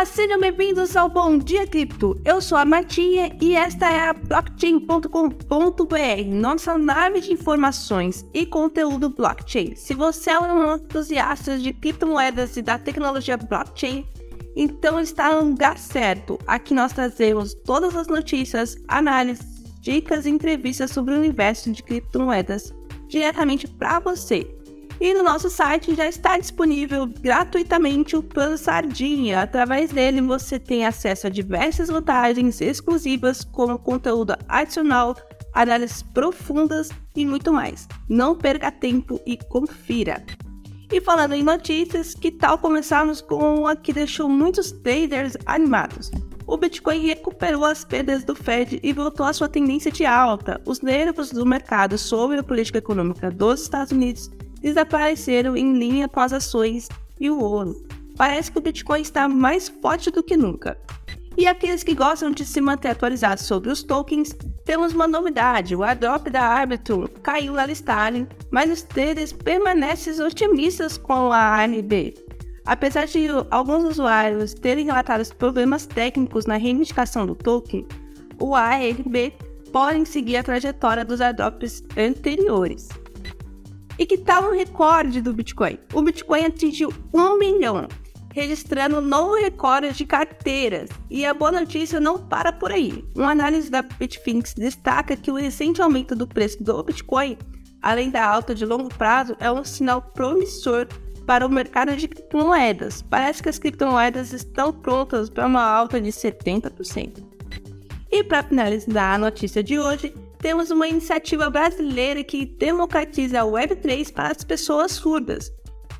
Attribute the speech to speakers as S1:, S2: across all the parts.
S1: Olá, sejam bem-vindos ao Bom Dia Cripto. Eu sou a Martinha e esta é a blockchain.com.br, nossa nave de informações e conteúdo blockchain. Se você é um entusiasta de criptomoedas e da tecnologia blockchain, então está no lugar certo. Aqui nós trazemos todas as notícias, análises, dicas e entrevistas sobre o universo de criptomoedas diretamente para você. E no nosso site já está disponível gratuitamente o plano Sardinha. Através dele você tem acesso a diversas vantagens exclusivas, como conteúdo adicional, análises profundas e muito mais. Não perca tempo e confira. E falando em notícias, que tal começarmos com a que deixou muitos traders animados? O Bitcoin recuperou as perdas do Fed e voltou à sua tendência de alta. Os nervos do mercado sobre a política econômica dos Estados Unidos desapareceram em linha com as ações e o ouro. Parece que o Bitcoin está mais forte do que nunca. E aqueles que gostam de se manter atualizados sobre os tokens, temos uma novidade: o airdrop da Arbitrum caiu na listagem, mas os traders permanecem otimistas com a ARB. Apesar de alguns usuários terem relatado problemas técnicos na reivindicação do token, o ARB podem seguir a trajetória dos airdrops anteriores. E que tal um recorde do Bitcoin? O Bitcoin atingiu 1 milhão, registrando um novo recorde de carteiras. E a boa notícia não para por aí. Uma análise da Bitfinex destaca que o recente aumento do preço do Bitcoin, além da alta de longo prazo, é um sinal promissor para o mercado de criptomoedas. Parece que as criptomoedas estão prontas para uma alta de 70%. E para finalizar a notícia de hoje, temos uma iniciativa brasileira que democratiza a Web3 para as pessoas surdas.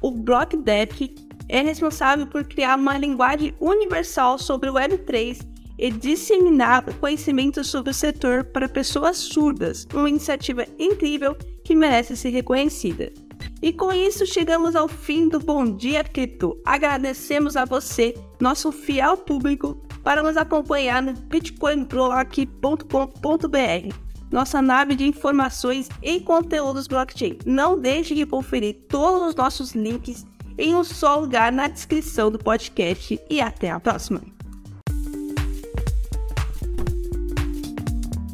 S1: O BlockDeck é responsável por criar uma linguagem universal sobre o Web3 e disseminar conhecimento sobre o setor para pessoas surdas, uma iniciativa incrível que merece ser reconhecida. E com isso chegamos ao fim do Bom Dia Cripto. Agradecemos a você, nosso fiel público, para nos acompanhar no bitcoinblock.com.br nossa nave de informações e conteúdos blockchain. Não deixe de conferir todos os nossos links em um só lugar na descrição do podcast e até a próxima.